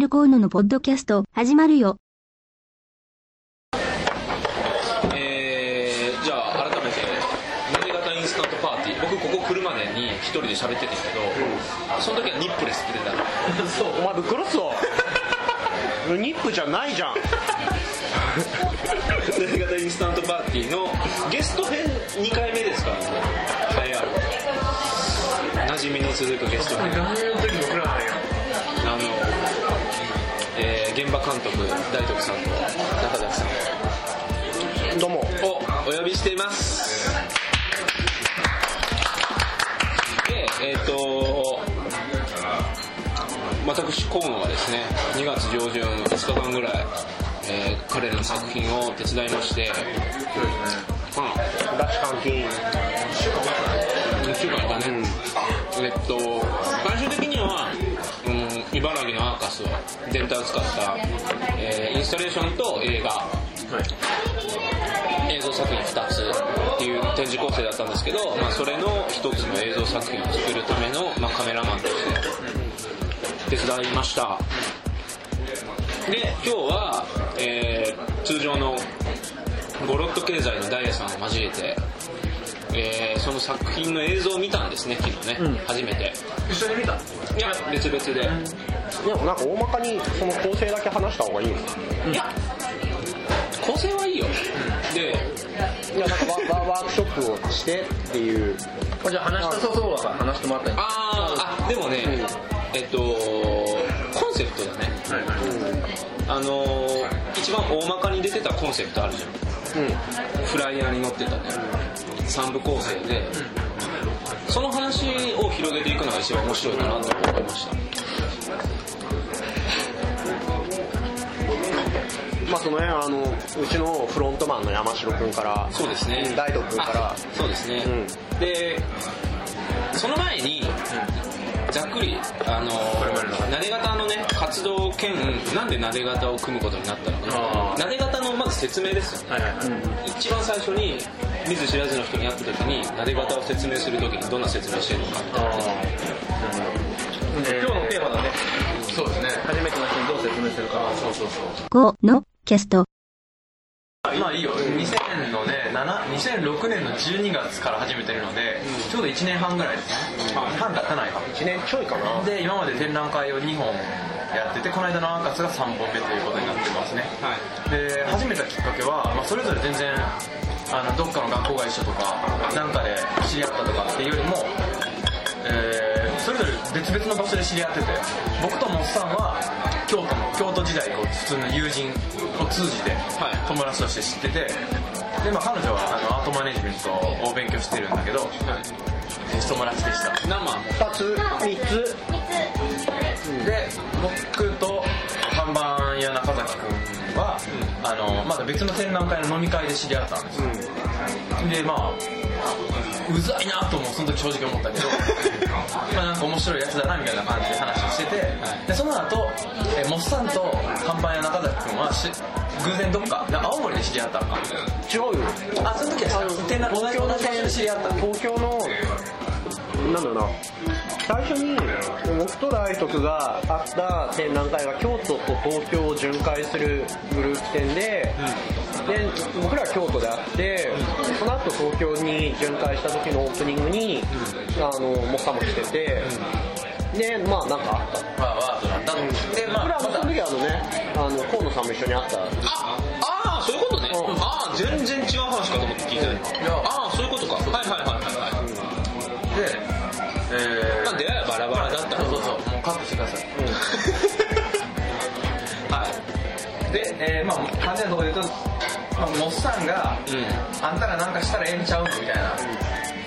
ルコーノのポッドキャスト始まるよ。えー、じゃあ改めてなで型インスタントパーティー。僕ここ来るまでに一人で喋ってたけど、その時はニップレスって出た。のそうお前ぶっ殺すぞ。ニップじゃないじゃん。なで型インスタントパーティーのゲスト編2回目ですか？らね栄えある馴染みの続くゲスト編。何年の時僕らなんや。あの、えー現場監督大徳さんと中崎さん。どうも。をお呼びしています。でえっ、と私河野はですね2月上旬2日間ぐらい、えー彼らの作品を手伝いましてそうですね。まあ拉致監禁。1週間だね、えっとスをデータを使った、えーインスタレーションと映画。映像作品2つっていう展示構成だったんですけど、まあ、それの1つの映像作品を作るための、まあ、カメラマンとして手伝いました。で今日は、えー通常のゴロット経済のダイヤさんを交えて、えーその作品の映像を見たんですね昨日ね、初めて。一緒に見た？いや別々で、でもなんか大まかにその構成だけ話した方がいいのいや構成はいいよ。でいやなんかワワワークショップをしてっていう。じゃあ話したさそうだから話してもらったあーあでもね、えっとコンセプトだね。はい。はいあのー一番大まかに出てたコンセプトあるじゃん。うん。フライヤーに載ってたね。3部構成で。その話を広げていくのが一番面白いかなと思いましたまあそのねあのうちのフロントマンの山城君からそうですね。大斗君から。あそうですね、うでその前にざっくりあのなで型のね活動兼なんでなで型を組むことになったのあかなで型のまず説明ですよね。はいはいはい。一番最初に見ず知らずの人に会った時になで型を説明する時にどんな説明してるのかみたいなね今日のテーマだね。そうですね。初めての人にどう説明するか。そうそうそう。5のキャスト。まあいいよ。2000のね7 2006年の12月から始めてるので、ちょうど1年半ぐらいですね、半経たないか。1年ちょいかな。で今まで展覧会を2本やっててこの間のアーカスが3本目ということになってますね。はい。で始めたきっかけは、まあ、それぞれ全然あのどっかの学校が一緒とかなんかで知り合ったとかっていうよりも、えー別々の場所で知り合ってて僕とモッサンは京都の京都時代こう普通の友人を通じてはい。友達として知っててで、まあ、彼女はあのアートマネジメントを勉強してるんだけど、友達でした。生。2つ3つ。で僕と看板屋中崎君は、あのまだ別の展覧会の飲み会で知り合ったんですよ、でまあうざいなともその時正直思ったけど まあなんか面白いやつだなみたいな感じで話をしててでその後えモッサンと看板屋中崎君はし偶然どっか？で青森で知り合ったのか。違うよ。あその時は展覧同じ同じ場所で知り合った。の東京のなんだろうな最初に僕と大徳が会った展覧会が京都と東京を巡回するグループ展で,、で僕らは京都で会ってその後東京に巡回した時のオープニングに、あのモッサも来てて、でまあなんかあった。まあワードだった。のでまあ僕らもその時あのねあの河野さんも一緒に会った。ああーそういうことね、うん。ああ全然違う話かと思って聞いてないいやあころで言うと、まあ、モッサンが、うん。あんたらなんかしたらええんちゃうみたいな。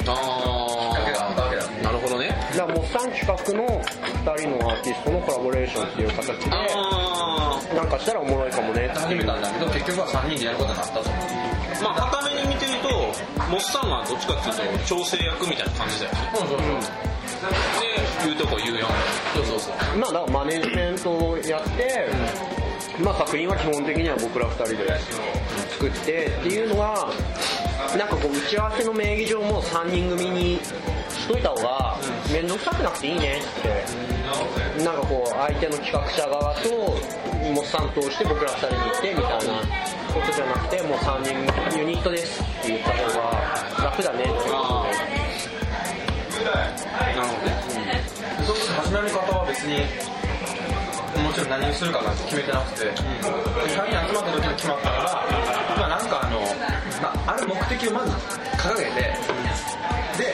きっあかけがあったわけだ。あなるほどね。だからモッサン企画の2人のアーティストのコラボレーションっていう形であなんかしたらおもろいかもねって始めたんだけど結局は3人でやることになったと。まあ片目に見てるとモッサンはどっちかっていうと調整役みたいな感じだよ。ねそうそうそうで言うとこ言うよ。そうそうそう。まあだからマネジメントをやって、まあ作品は基本的には僕ら2人で作ってっていうのがなんかこう打ち合わせの名義上も3人組にしといた方が面倒くさくなくていいねってなんかこう相手の企画者側とモッサン通して僕ら2人に行ってみたいなことじゃなくてもう3人ユニットですって言った方が楽だねってことで。なるほど。ねそうすると始まり方は別にもちろん何をするかなんて決めてなくて、3人集まった時に決まったのが、まあ、なんかあの、まあ、ある目的をまず掲げてで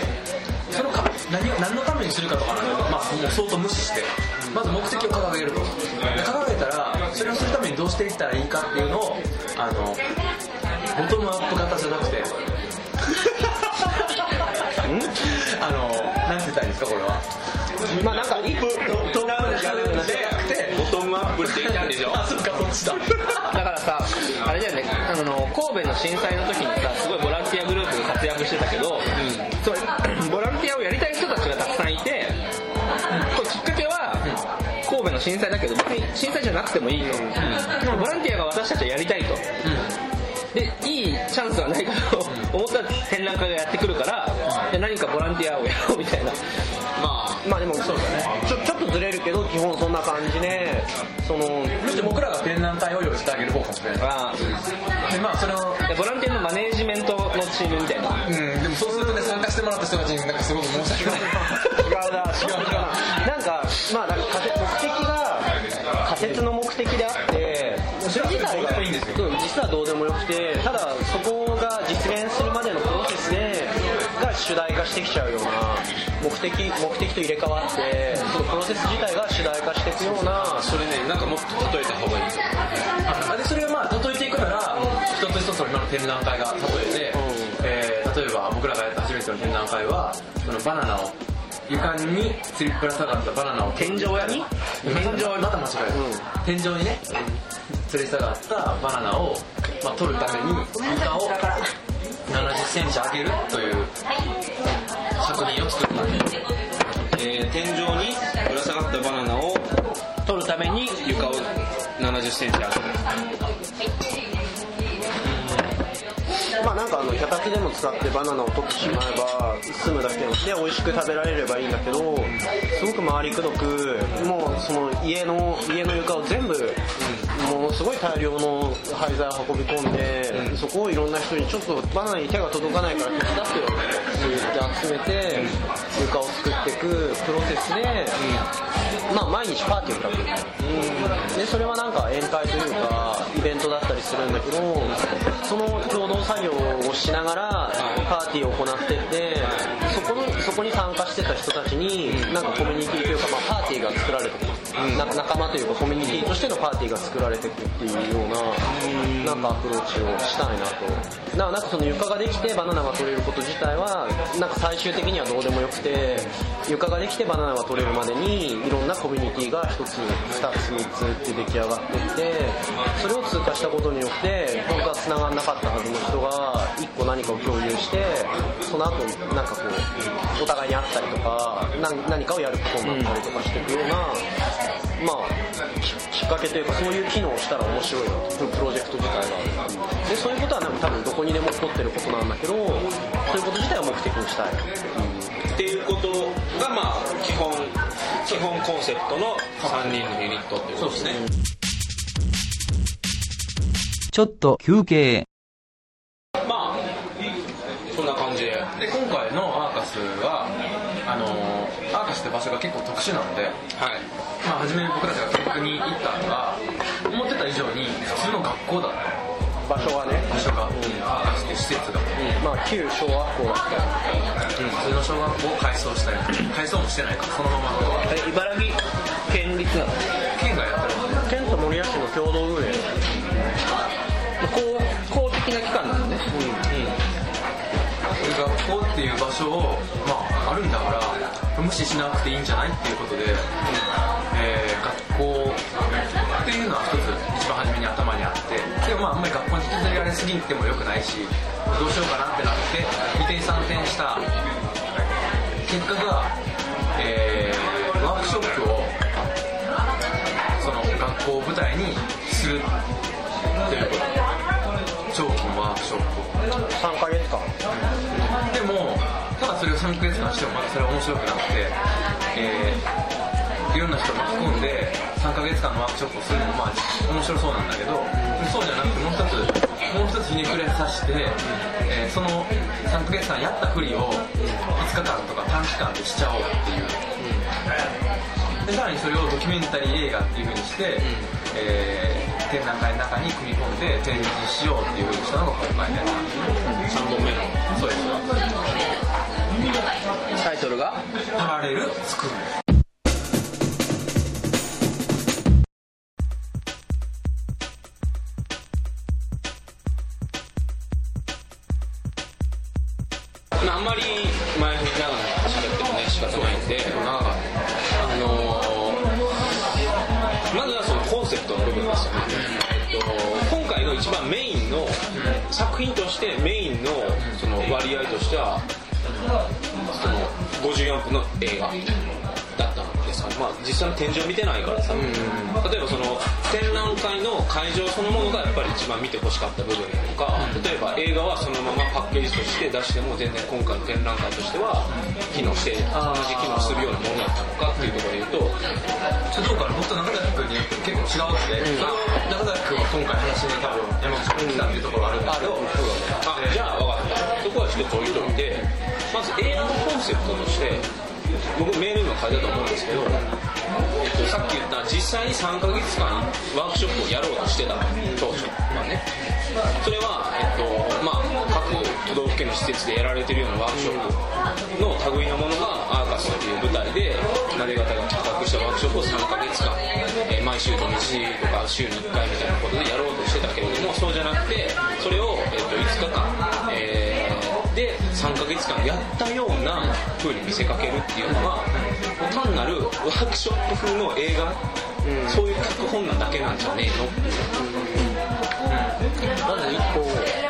そのか何を何のためにするかとかなんか、まあ、もう相当無視してまず目的を掲げると。で掲げたらそれをするためにどうしていったらいいかっていうのをあのボトムアップ型じゃなくて あのなんて言ったらいいんですかこれは。まあなんか一歩て言ったんでしょあそっかそっちだだからさあれだよね。あの神戸の震災の時にさすごいボランティアグループが活躍してたけど、それ ボランティアをやりたい人たちがたくさんいて、これきっかけは神戸の震災だけど別に震災じゃなくてもいいと、でもボランティアが私たちはやりたいと、でいいチャンスはないかと 思ったら展覧会がやってくるから、何かボランティアをやろうみたいな。まあまあでもそうだね。ちょちょっとずれるけど基本そんな感じでそのむしろ僕らが展覧会を用意してあげる方かもしれない。あでまあそれをでボランティアのマネージメントのチームみたいな。うんでもそうするとね参加してもらった人たちになんかすごく申し訳ない。違うな違うな。なんかまあなんか仮説目的が仮説の目的であってそれ自体がどうでもいいんですよ。うん実はどうでもよくてただそこ主題化してきちゃうような目的目的と入れ替わってそのプロセス自体が主題化していくような。それねなんかもっと例えた方がいい。あでそれをまあ例えていくなら一つ一つの今の展覧会が例えて、えー例えば僕らがやった初めての展覧会はそのバナナを床に吊りぶら下がったバナナを天井屋に天井にまた間違える、天井にね吊り下がったバナナを、まあ、取るために床を7 0センチ上げるという作品を作ったんですえー天井にぶら下がったバナナを取るために床を7 0センチ上げる。まあなんかあの脚立でも使ってバナナを取ってしまえば済むだけで美味しく食べられればいいんだけどすごく周りくどくもうその家の家の床を全部ものすごい大量の廃材を運び込んで、そこをいろんな人にちょっとバナナに手が届かないから手伝ってよ。って言って集めて床を作っていくプロセスで、まあ毎日パーティーを開くでそれはなんか宴会というかイベントだったりするんだけどその共同作業をしながらパーティーを行ってってそこのそこに参加してた人たちになんかコミュニティというか、まあ、パーティーが作られてくな仲間というかコミュニティとしてのパーティーが作られていくっていうようななんかアプローチをしたいなと。だからなんかその床ができてバナナが取れること自体はなんか最終的にはどうでもよくて床ができてバナナが取れるまでにいろんなコミュニティが1つ2つ3つって出来上がっていってそれを通過したことによって本当は繋がんなかったはずの人が1個何かを共有してその後なんかこうお互いに会ったりとか何何かをやることになったりとかしていくような、まあききっかけというかそういう機能をしたら面白いなと。プロジェクト自体が。でそういうことはなんか多分どこにでも起こってることなんだけどそういうこと自体を目的にしたい。っていうことがまあ基本基本コンセプトの3人のユニットっていうことですね。ちょっと休憩。まあそんな感じで。で今回のアーカスはあのアーカスって場所が結構特殊なので、はい。まあ、初め僕たちが見学に行ったのが思ってた以上に普通の学校だった。場所がね。場所が、アーカスっていう施設が、まあ旧小学校だった。普通の小学校を改装したり改装もしてないからそのままの。え茨城県立なの？県がやってる県と守谷市の共同運営。公公的な学校っていう場所を、まあ、あるんだから無視しなくていいんじゃないっていうことで、えー学校っていうのは一つ一番初めに頭にあってでもまああんまり学校に引きずられすぎてもよくないしどうしようかなってなって二転三転した結果が、えーワークショップをその学校を舞台にするということ。長期のワークショップを3ヶ月間。でもただそれを3ヶ月間してもまたそれは面白くなくて、えー、いろんな人を巻き込んで3ヶ月間のワークショップをするのもまあ面白そうなんだけどそうじゃなくてもう一つもう一つひねくれさせて、えーその3ヶ月間やったふりを5日間とか短期間でしちゃおうっていう、でさらにそれをドキュメンタリー映画っていうふうにして、えー展覧会の中に組み込んで展示しようっていうふうにしたのが今回ね。3本目の。そうです。タイトルが？パラレル作るしてはその54分の映画だったんですか、まあ、実際の展示を見てないからさ、例えばその展覧会の会場そのものがやっぱり一番見てほしかった部分なのか、例えば映画はそのままパッケージとして出しても全然今回の展覧会としては機能して同じ機能するようなものだったのかっていうところで言うと、かな僕と中崎君に結構違うって、それを中崎君は今回話に多分山口君に来たっていうところがあるんですけど、あじゃあ分かったそこはちょっと置いといてまず映画のコンセプトとして僕メールにも書いたと思うんですけど、えっと、さっき言った実際に3ヶ月間ワークショップをやろうとしてた当初はね。それは、えっとまあ、各都道府県の施設でやられてるようなワークショップの類のものがアーカスっていう舞台でなで方が企画したワークショップを3ヶ月間、えー毎週土日とか週に1回みたいなことでやろうとしてたけれどもそうじゃなくてそれを、えっと5日間、えーで3ヶ月間やったような風に見せかけるっていうのは単なるワークショップ風の映画、そういう脚本なだけなんじゃねえの？まず一個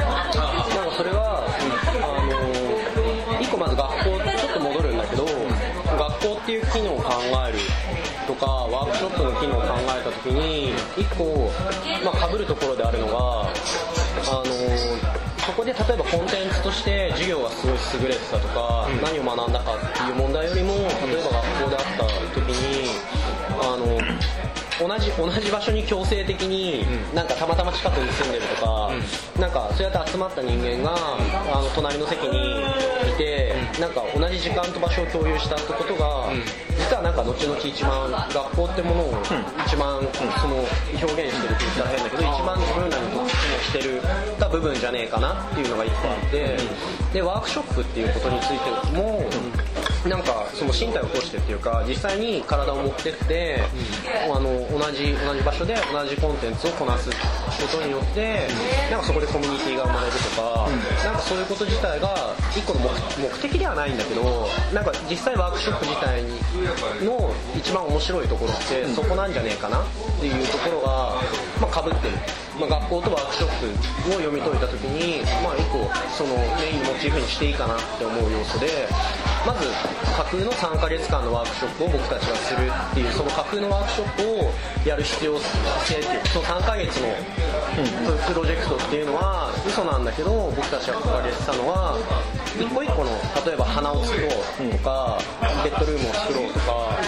なんかそれは、あの一個まず学校ちょっと戻るんだけど学校っていう機能を考えるとかワークショップの機能を考えた時に一個、まあ、被るところであるのがあのそこで例えばコンテンツとして授業がすごい優れてたとか、何を学んだかっていう問題よりも例えば学校であった時にあの同じ同じ場所に強制的に、なんかたまたま近くに住んでるとか、なんかそうやって集まった人間があの隣の席にいて、なんか同じ時間と場所を共有したってことが、実はなんか後々一番学校ってものを一番その表現してるって言ったら変だけど一番自分らにとっしてるた部分じゃねえかなっていうのが一個あって、でワークショップっていうことについても、なんかその身体を通してっていうか実際に体を持ってって、あの同じ同じ場所で同じコンテンツをこなすことによってなんかそこでコミュニティが生まれるとか、なんかそういうこと自体が一個の目目的ではないんだけどなんか実際ワークショップ自体の一番面白いところってそこなんじゃねえかなっていうところが、まあ、被ってる。まあ、学校とワークショップを読み解いた時に、まあ、一個そのメインのモチーフにしていいかなって思う要素でまず架空の3ヶ月間のワークショップを僕たちがするっていうその架空のワークショップをやる必要性っていうその3ヶ月のプロジェクトっていうのは嘘なんだけど僕たちが掲げてたのは一個一個の例えば花を作ろうとかベッドルームを作ろうとか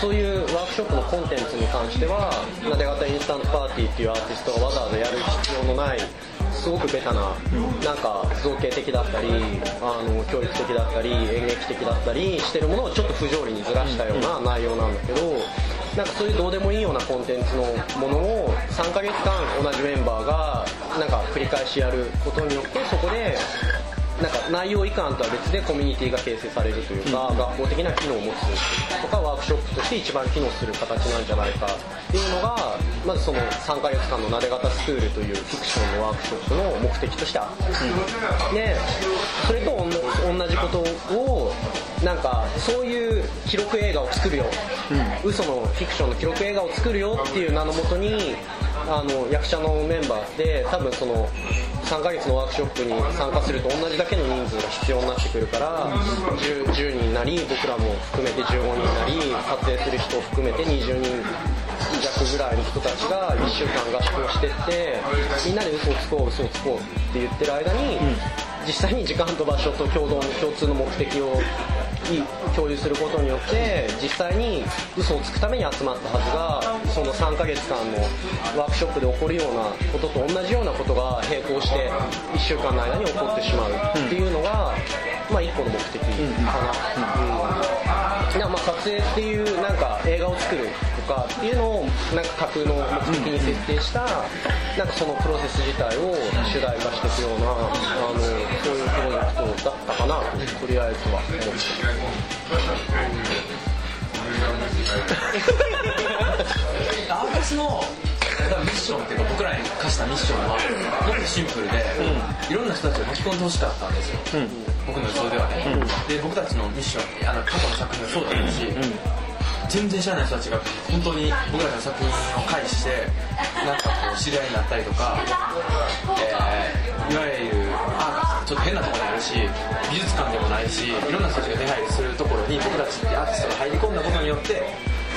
そういうワークショップのコンテンツに関してはなで型インスタントパーティーっていうアーティストがわざわざやる必要のないすごくベタななんか造形的だったりあの教育的だったり演劇的だったりしてるものをちょっと不条理にずらしたような内容なんだけどなんかそういうどうでもいいようなコンテンツのものを3ヶ月間同じメンバーがなんか繰り返しやることによってそこでなんか内容以下とは別でコミュニティが形成されるというか、学校的な機能を持つとかワークショップとして一番機能する形なんじゃないかっていうのがまずその3ヶ月間のなで型スクールというフィクションのワークショップの目的としてあった、でそれとおん同じことをなんかそういう記録映画を作るよ、嘘のフィクションの記録映画を作るよっていう名のもとにあの役者のメンバーって多分その3ヶ月のワークショップに参加すると同じだけの人数が必要になってくるから 10, 10人なり僕らも含めて15人なり撮影する人を含めて20人弱ぐらいの人たちが1週間合宿をしてってみんなで嘘をつこう嘘をつこうって言ってる間に、実際に時間と場所と共同共通の目的をい共有することによって実際に嘘をつくために集まったはずがその3ヶ月間のワークショップで起こるようなことと同じようなことが並行して1週間の間に起こってしまうっていうのが、まあ、1個の目的かな。うんいやまあ撮影っていうなんか映画を作るとかっていうのをなんか架空の目的に設定したなんかそのプロセス自体を主題化していくようなあのそういうプロジェクトだったかなとりあえずは思って。アーカスのミッションっていうか僕らに課したミッションはもっとシンプルで、いろんな人たちを巻き込んでほしかったんですよ、僕の予想ではね、で僕たちのミッションあの過去の作品もそうだったし、全然知らない人たちが本当に僕らの作品を介してなんかこう知り合いになったりとか、えーいわゆるアーカスちょっと変なところにあるし美術館でもないしいろんな人たちが出入りするところに僕たちってアーティストが入り込んだことによって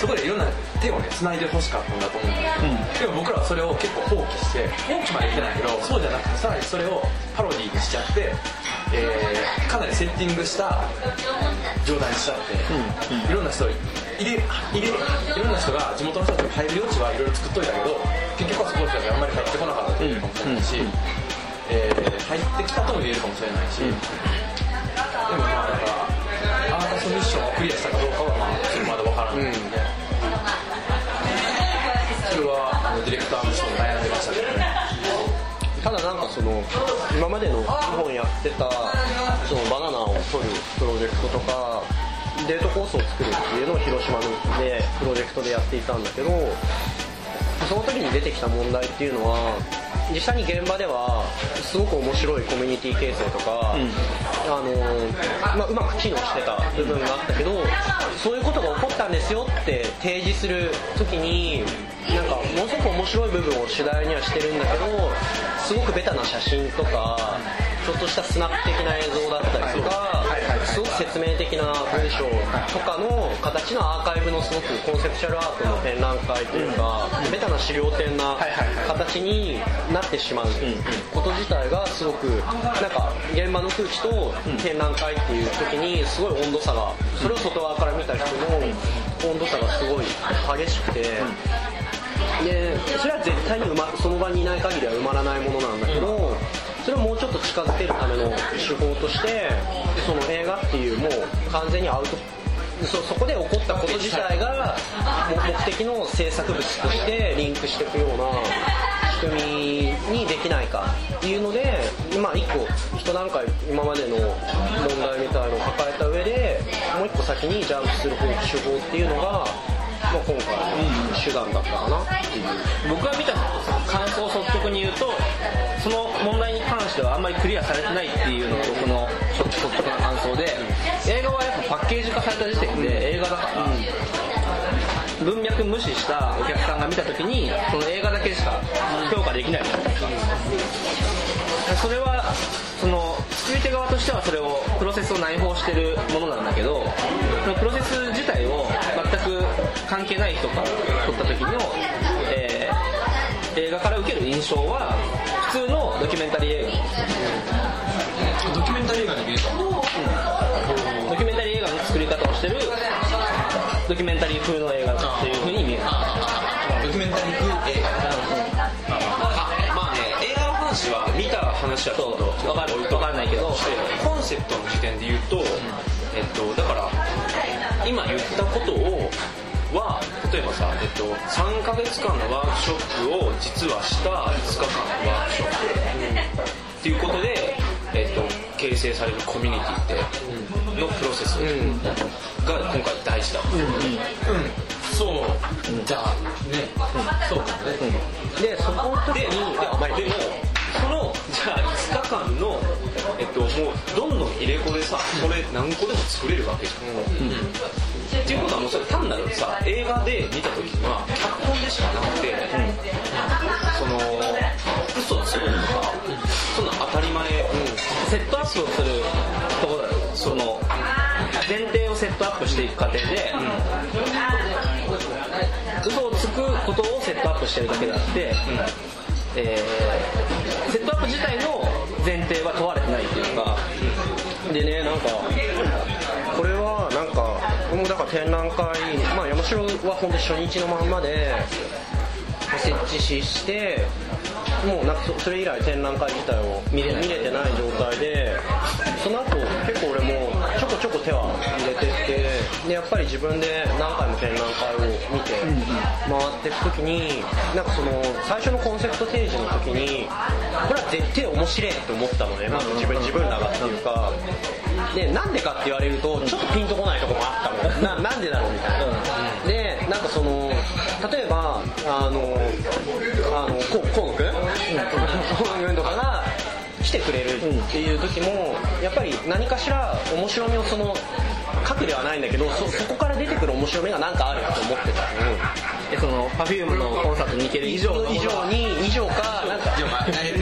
そこでいろんな手をね繋いでほしかったんだと思うんだけど、でも僕らはそれを結構放棄して放棄までいってないけどそうじゃなくてさらにそれをパロディーにしちゃって、えーかなりセッティングした状態にしちゃって、いろんな人入れ入れいろんな人が地元の人たちが入る余地はいろいろ作っといたけど結局はそこの人たちがあんまり入ってこなかったというかもしれないし、えー入ってきたとも言えるかもしれないし、でもまあだからアーカスミッションをクリアしたかどうかはまあまだわからないので、それはディレクターの人も悩んでましたけどね。ただなんかその今までの2本やってたそのバナナを取るプロジェクトとかデートコースを作るっていうのを広島でプロジェクトでやっていたんだけどその時に出てきた問題っていうのは実際に現場ではすごく面白いコミュニティ形成とか、あのまあ、うまく機能してた部分があったけどそういうことが起こったんですよって提示する時になんかものすごく面白い部分を主題にはしてるんだけどすごくベタな写真とかちょっとしたスナップ的な映像だったりとかすごく説明的な文章とかの形のアーカイブのすごくコンセプチュアルアートの展覧会というかベタな資料展な形になってしまうこと自体がすごくなんか現場の空気と展覧会っていう時にすごい温度差がそれを外側から見た人の温度差がすごい激しくて。でそれは絶対にその場にいない限りは埋まらないものなんだけど、それをもうちょっと近づけるための手法としてその映画っていうもう完全にアウトそそこで起こったこと自体が目的の制作物としてリンクしていくような仕組みにできないかっていうのでまあ一個一段階今までの問題みたいのを抱えた上でもう一個先にジャンプする方手法っていうのが、まあ、今回の手段だったかなっていう。僕が見た感想を率直に言うとその問題に関してはあんまりクリアされてないっていうのが僕の率直な感想で映画はやっぱパッケージ化された時点で映画だから、文脈無視したお客さんが見た時にその映画だけしか評価できない。じゃないですかそれはその作り手側としてはそれをプロセスを内包してるものなんだけどそのプロセス自体を全く関係ない人から撮った時の、え映画から受ける印象は普通のドキュメンタリー映ドキュメンタリー映画に見えたドキュメンタリー映画の作り方をしてる。ドキュメンタリー風の映画っていう風に見えるドキュメンタリー風映まあね映画の話は見た話はちょっと分かる分かんないけどコンセプトの時点で言うと、えっと、だから今言ったことをは例えばさ、えっと、3ヶ月間のワークショップを実はした5日間のワークショップ、っていうことで、えっと、形成されるコミュニティってのプロセス。が今回大事だ、そう。じゃあね、そうかもね、でそこの時ででにあまあでもそのじゃあ5日間の、えっと、もうどんどん入れ子でさそれ何個でも作れるわけじゃん、っていうことはもうそれ単なるさ映画で見た時には脚本でしかなくて、その嘘をつくとかそんな当たり前、セットアップをするところだよ。その前提をセットアップしていく過程で、嘘をつくことをセットアップしてるだけであって、えーセットアップ自体の前提は問われてないっていうか、でねなんかこれはなんかもだから展覧会まあ山城は本当初日のまんまで設置ししてもうなんかそれ以来展覧会自体を見れてない状態でその後結構俺もょこちょこ手は入れてってでやっぱり自分で何回も展覧会を見て回っていく時になんかその最初のコンセプト提示の時にこれは絶対面白いって思ったのねまず自分自分らがっていうか。でなんでかって言われるとちょっとピンとこないとこもあったもん。ななんでだろうみたいな、でなんかその例えばあのあのこう河野くん？河野くん。とかが来てくれるっていう時もやっぱり何かしら面白みをその書くではないんだけどそそこから出てくる面白みが何かあると思ってた。のえその Perfume のコンサートに行ける以上以上に以上かなんか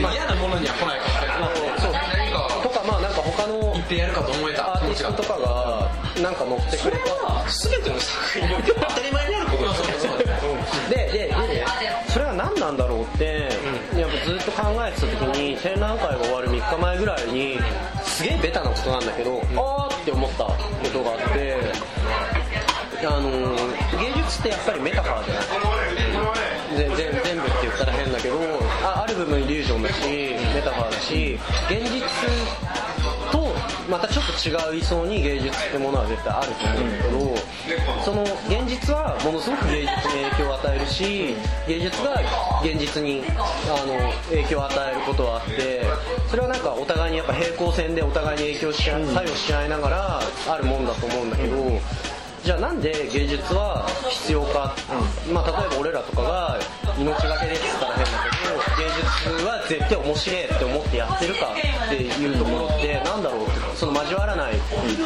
まあ嫌なものには来ないかもしれないそうとかまあなんか他の言ってやるかと思えたアーティストとかがなんか乗ってくれた。全ての作品において当たり前にあることですよでででねそれは何なんだろうって、やっぱずっと考えてた時に展覧会が終わる3日前ぐらいにすげえベタなことなんだけど、あーって思ったことがあってあの芸術ってやっぱりメタファーじゃない全全全部って言ったら変だけどあある部分イリュージョンだしメタファーだし現実とまたちょっと違う位相に芸術ってものは絶対あると思うんだけどその現実はものすごく芸術に影響を与えるし芸術が現実にあの影響を与えることはあってそれはなんかお互いにやっぱ平行線でお互いに影響し合い作用し合いながらあるもんだと思うんだけどじゃあなんで芸術は必要か、まあ、例えば俺らとかが命がけでって言ったら変だけど芸術は絶対面白いって思ってやってるかっていうところってなんだろうってその交わらない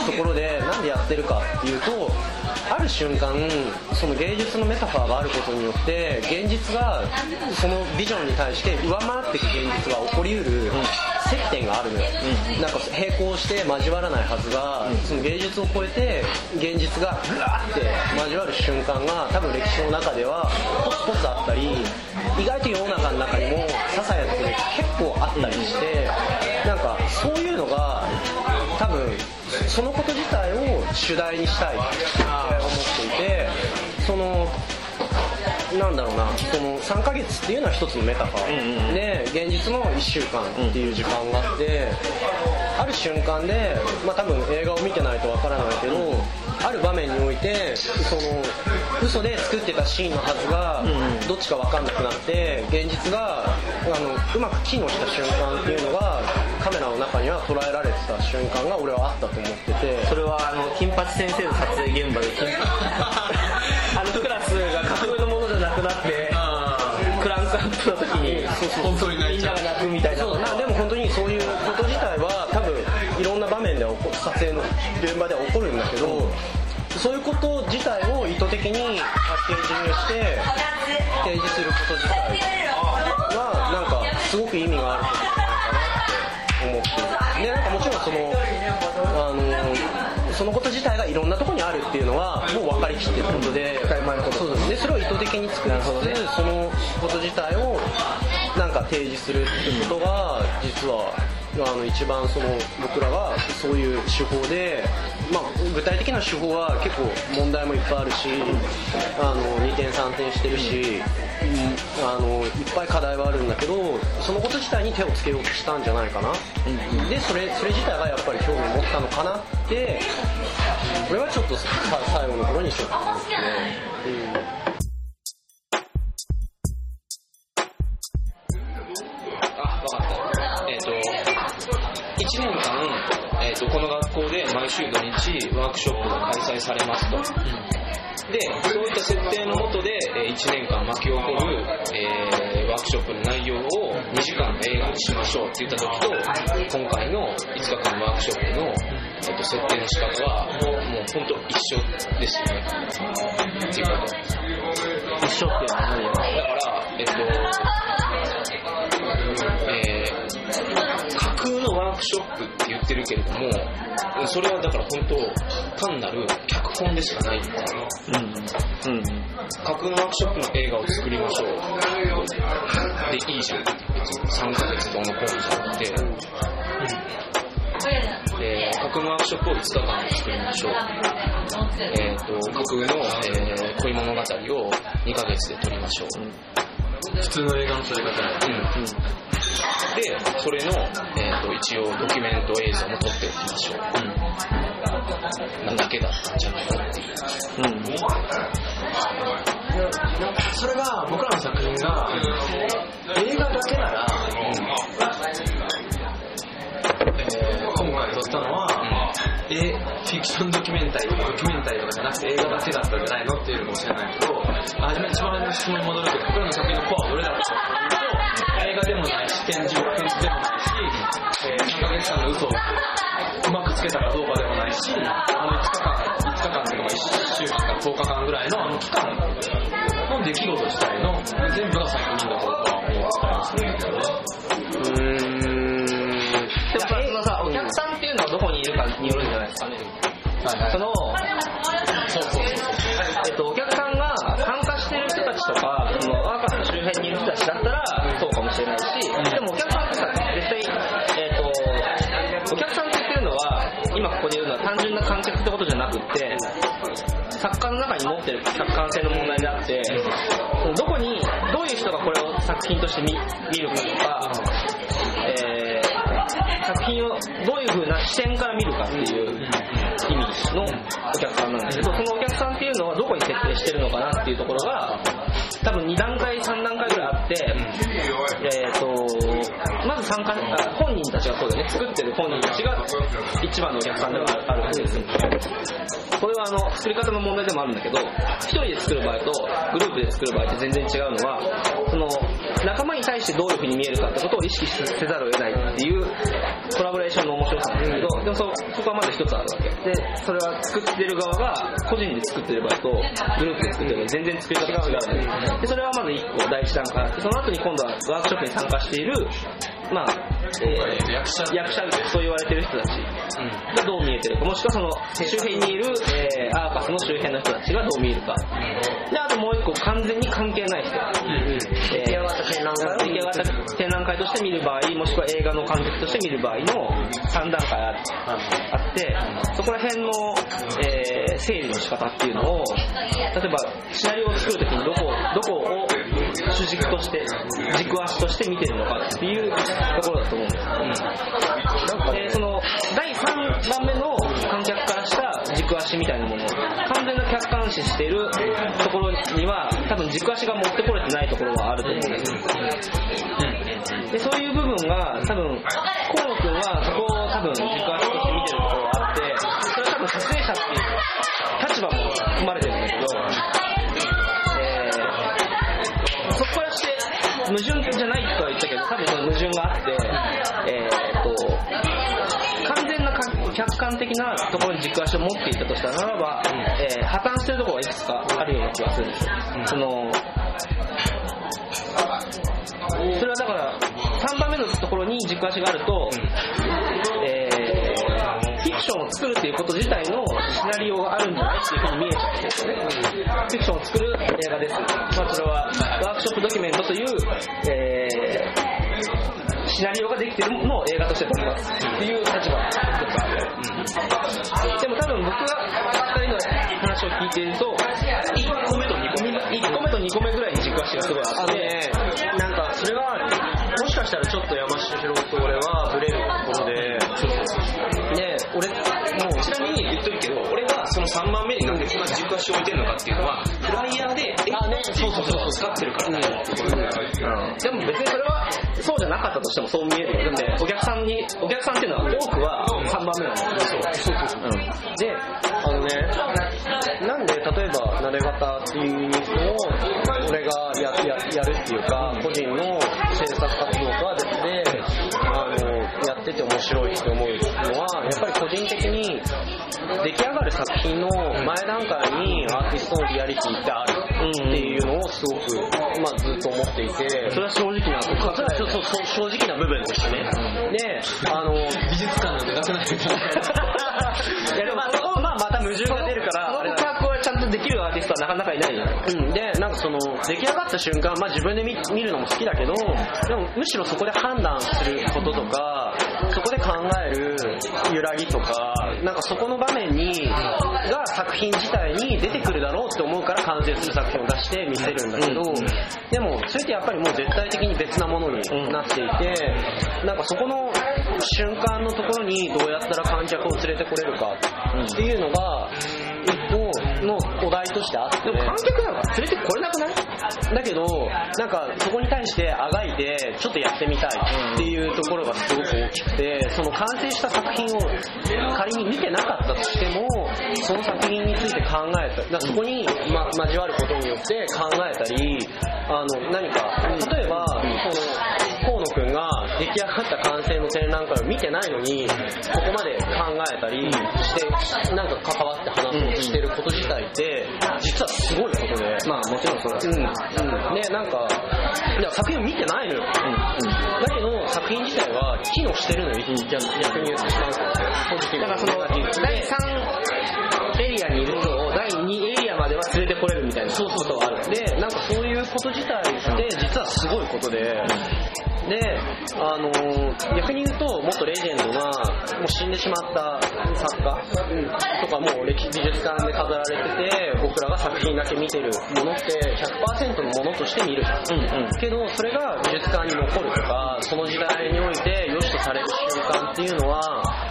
ところでなんでやってるかっていうとある瞬間その芸術のメタファーがあることによって現実がそのビジョンに対して上回っていく現実が起こりうる接点があるのよ、なんか並行して交わらないはずが、その芸術を超えて現実がグワーって交わる瞬間が多分歴史の中ではポツポツあったり意外と世の中の中にも結構あったりして、なんかそういうのが多分そのこと自体を主題にしたいって思っていてそのなんだろうなその3ヶ月っていうのは一つのメタファー、で現実の1週間っていう時間があって、ある瞬間で、まあ、多分映画を見てないとわからないけど、ある場面においてその嘘で作ってたシーンのはずがどっちか分かんなくなって現実があのうまく機能した瞬間っていうのがカメラの中には捉えられてた瞬間が俺はあったと思ってて。それはあの金八先生の撮影現場で金 あのクラスが架空のものじゃなくなってクランクアップの時に本当に泣いちゃう。みんなが泣くみたいな現場では起こるんだけどそういうこと自体を意図的にパッケージにして提示すること自体はなんかすごく意味があることじゃないかなって思って。るでなんかもちろんそのあのそのこと自体がいろんなところにあるっていうのはもう分かりきってることでそうでそれを意図的に作りつつそのこと自体をなんか提示するっていうことが実はあの一番その僕らがそういう手法で、まあ、具体的な手法は結構問題もいっぱいあるしあの2点3点してるし、うんあのいっぱい課題はあるんだけどそのこと自体に手をつけようとしたんじゃないかな、でそれそれ自体がやっぱり興味を持ったのかなって俺はちょっとさ最後の頃にちょっと思ってね、う。ん1年間、えっ、と、この学校で毎週土日ワークショップが開催されますと。で、そういった設定のもとで、え1年間巻き起こる、えーワークショップの内容を2時間映画にしましょうって言った時と、今回の5日間ワークショップの、えっと設定の仕方は、もう本当一緒ですよね。っていうこと。一緒っていうのは何？よだから、えっと、えー架ークショップって言ってるけれども、それはだから本当、単なる脚本でしかないみたいな。うんうん架空のワークショップの映画を作りましょう。でいいじゃん。別に3ヶ月どうのこうのじゃなくて、えー架空のワークショップを5日間で作りましょう。えー、と架空の、えー恋物語を2ヶ月で撮りましょう、普通の映画の撮り方や。うんでそれの、えー、と一応ドキュメント映像も撮っておきましょう、なんだけだったんじゃないかっていうそれが僕らの作品が映画だけなら、えー今回撮ったのは、えフィクションドキュメンタリーとかドキュメンタリーとかじゃなくて映画だけだったんじゃないのっていうのかもしれないけど初め一番の質問に戻るけど僕らの作品のコアはどれだろう映画でもないし展示展示でもないし、えー3ヶ月間の嘘をうまくつけたかどうかでもないしあの5日間5日間というか1週間か10日間ぐらいのあの期間の出来事自体の全部が作品だと僕は思ってたりするんねでもさ、そのさ、お客さんっていうのはどこにいるかによるんじゃないですかね。その、えっと、お客さんが参加してる人たちとか、そのワーカーの周辺にいる人たちだったらことじゃなくって、作家の中に持ってる客観性の問題であって、どこに、どういう人がこれを作品として見るかとか、えー作品をどういう風な視点から見るかっていうのお客さんなんだけど、そのお客さんっていうのはどこに設定してるのかなっていうところが、多分2段階、3段階ぐらいあって、えーと、まず参加、本人たちがそうだよね、作ってる本人たちが一番のお客さんではあるわけですよ。これはあの作り方の問題でもあるんだけど、一人で作る場合とグループで作る場合って全然違うのは、その仲間に対してどういう風に見えるかってことを意識せざるを得ないっていうコラボレーションの面白さなんですけど、でもそそこはまず一つあるわけ。で、それは作ってる側が個人で作ってる場合とグループで作ってる場合全然作り方が違うんでそれはまず一個第一段階あって、その後に今度はワークショップに参加している、まあ、えー役者役者そう言われてる人たちがどう見えてるか、もしくはその周辺にいる、えーアーカスの周辺の人たちがどう見えるか。で、あともう一個完全に関係ない人。出来上がった展覧会出来上がった展覧会として見る場合、もしくは映画の観客として見る場合の3段階ああって、そこら辺の、えー整理の仕方っていうのを、例えばシナリオを作るときにどこどこを主軸として、軸足として見てるのかっていうところだと思うんです。で、その、第3番目の軸足みたいなもの、完全な客観視しているところには、多分軸足が持ってこれてないところはあると思うんです。で、そういう部分が、多分、河野くんはそこを多分軸足として見てるところがあって、それは多分撮影者っていう立場も含まれてるんだけど、えーそこからして矛盾じゃないとは言ったけど、多分その矛盾があって、客観的なところに軸足を持っていたとしたならば、えー破綻してるところがいくつかあるような気がするんですよ。そのそれはだから、3番目のところに軸足があると、えーフィクションを作るっていうこと自体のシナリオがあるんじゃないっていうふうに見えちゃうんですね。フィクションを作る映画です。まあ、それはワークショップドキュメントという、えーシナリオができてるのを映画として撮りますっていう立場が一つある。でも多分僕が2人の話を聞いていると、1個目と2個目、1個目と2個目ぐらいに軸足がすごいあって、なんかそれはもしかしたらちょっと山下ろと俺はブレる俺もうちなみに言っとくけど俺がその3番目になんでこんな軸足を置いてるのかっていうのはフライヤーであねそうそうそうを使ってるからでも別にそれはそうじゃなかったとしてもそう見えるよ。だってお客さんに、お客さんっていうのは多くは3番目なんですよ。そうそうそう。であのねなんで例えばなで方っていうのを俺がやややるっていうか個人の面白いって思うのはやっぱり個人的に出来上がる作品の前段階にアーティストのリアリティってあるっていうのをすごく、まあ、ずっと思っていて。それは正直なそれはそうそうそう正直な部分としてね。であの美術館なんてなくない いやでもまあそこはまあまた矛盾が出るから、あれだ。把握はちゃんとできるアーティストはなかなかいないその出来上がった瞬間、まあ、自分で見見るのも好きだけどでもむしろそこで判断することとかそこで考える揺らぎとかなんかそこの場面にが作品自体に出てくるだろうって思うから完成する作品を出して見せるんだけど、でもそれってやっぱりもう絶対的に別なものになっていて、なんかそこの瞬間のところにどうやったら観客を連れてこれるかっていうのが一個のお題としてあって。でも観客なんか連れてこれなくない？だけどなんかそこに対してあがいてちょっとやってみたいっていうところがすごく大きくてその完成した作品を仮に見てなかったとしてもその作品について考えただからそこに、ま、交わることによって考えたりあの何か例えばその河野くんが出来上がった完成の展覧会を見てないのにここまで考えたりしてなんか関わって話そうとしてること自体って実はすごいことで。まあもちろんそうだうん、うん、ねなんかいや作品を見てないのよ、だけど作品自体は機能してるのよ、逆逆に言ってしまうと。ポジティブだからその第3エリアにいる人を第2エリアまでは連れてこれるみたいなそうそうそう。あるでなんかそういうこと自体って実はすごいことで、で、あのー逆に言うともっとレジェンドなもう死んでしまった作家とかもう歴史美術館で飾られてて僕らが作品だけ見てるものって100%のものとして見る。じゃん、けどそれが美術館に残るとかその時代において良しとされる瞬間っていうのは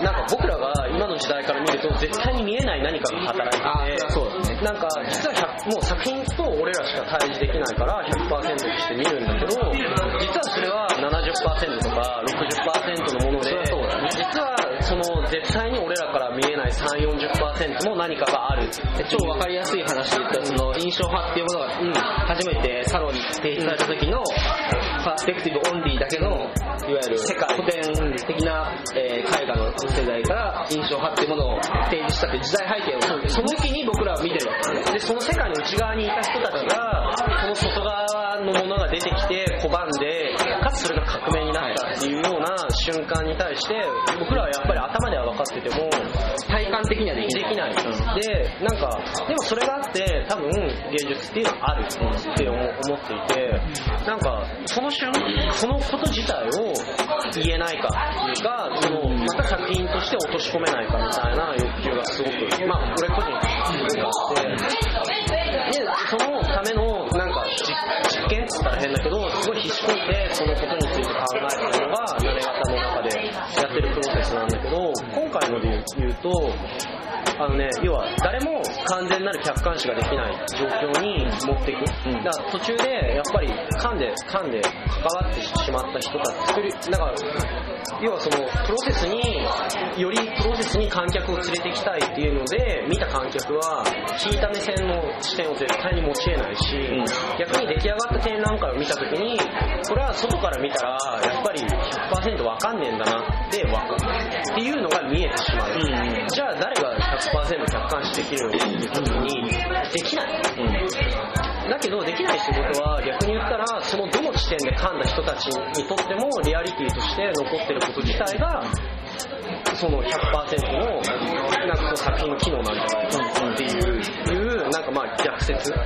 なんか僕らが今の時代から見ると絶対に見えない何かが働いててそうだね。なんか実は100もう作品と俺らしか対峙できないから100%として見るんだけど実はそれは70%とか60%のもので実はその絶対に俺らから見えない340%も何かがある。超わかりやすい話で言ったその印象派っていうものが、初めてサロンに提出された時のパースペクティブオンリーだけのいわゆる世界古典的な、えー絵画の世代から印象派っていうものを提示したって時代背景をその時に僕らは見てるでその世界の内側にいた人たちがその外側のものが出てきて拒んでかつそれが革命になったっていうような瞬間に対して僕らはやっぱり頭では分かってても体感的にはできでない。きない、でなんかでもそれがあって多分芸術っていうのはあるって思思っていてなんかその瞬そのこと自体を言えないかっていうかそのまた作品として落とし込めないかみたいな欲求がすごくまあ俺個人にあってでそのためのなんか実実験っつったら変だけどすごい必死こいてそのことについて考えてるのが慣れ方の中でやってるプロセスなんだけど今回ので言うとあのね、要は誰も完全なる客観視ができない状況に持っていく、だから途中でやっぱり噛んで噛んで関わってしまった人たち。作りだから要はそのプロセスによりプロセスに観客を連れてきたいっていうので見た観客は引いた目線の視点を絶対に持ち得ないし、逆に出来上がった展覧会を見た時にこれは外から見たらやっぱり100%わかんねえんだなってわかるっていうのが見えてしまう、じゃあ誰が100%客観視できるのかって言った時にできない、だけどできない仕事は逆に言ったらそのどの地点で噛んだ人たちにとってもリアリティとして残ってること自体がその100%のなんかその作品の機能なんじゃないかっていう。いうなんかまあ逆説。ど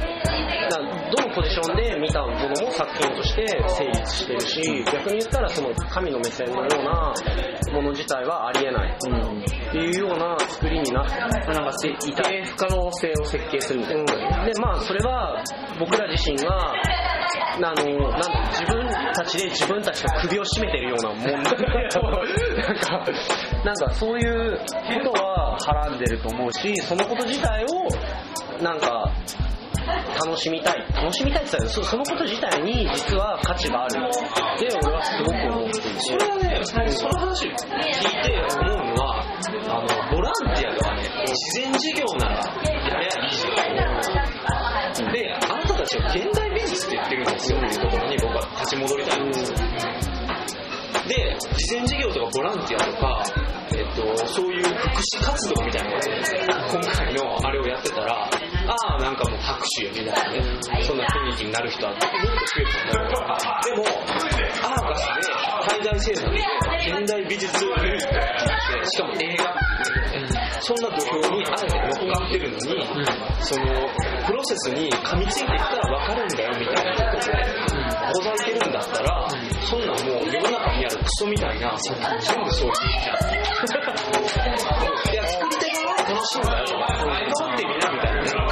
のポジションで見たものも作品として成立してるし逆に言ったらその神の目線のようなもの自体はありえない。っていうような作りになってなんかせ一定不可能性を設計するみたいな、でまあそれは僕ら自身があのなん自分たちで自分たちの首を絞めてるようなもんなんかなんかそういうことははらんでると思うしそのこと自体をなんか楽しみたい楽しみたいって言ったらそそのこと自体に実は価値があるって俺はすごく思っていてそれはね、その話聞いて思うのは、あの、ボランティアとかね、自然事業ならやればいいじゃん。で、ちは現代美術って言ってるんですよっていうところに僕は立ち戻りたいんです。で、慈善事業とかボランティアとか、えっと、そういう福祉活動みたいなので、今回のあれをやってたら、ああ、なんかもう拍手よみたいなね、そんな雰囲気になる人はもっと増えてたんだ、でも、アーカスで対外制作で現代美術グループって言って、しかも映画っていうね、そんな土俵にあえて乗っかってるのに、そのプロセスに噛みついていったら分かるんだよみたいなことでほざいてるんだったら、そんなんもう世の中にあるクソみたいな作品全部そうしていいじゃん。いや作り手側は楽しいんだよとか関わってみなみたいな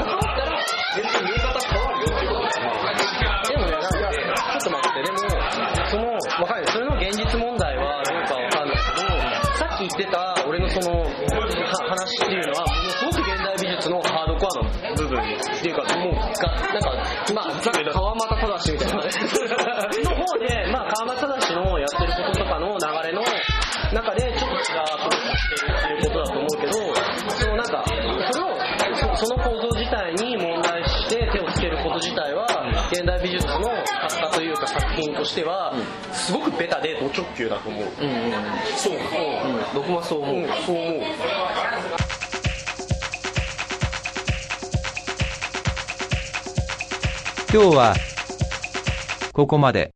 アの部分っていうか、もう、が、なんか、まあ、川又正みたいなね。の方で、まあ、川又正のやってることとかの流れの中で、ちょっと違うことしてるっていうことだと思うけど、そのなんか、それを、その構造自体に問題して手をつけること自体は、現代美術の作家というか作品としては、すごくベタでド直球だと思う。うんうんそう、うん、僕もそう思う、そう思う。今日はここまで。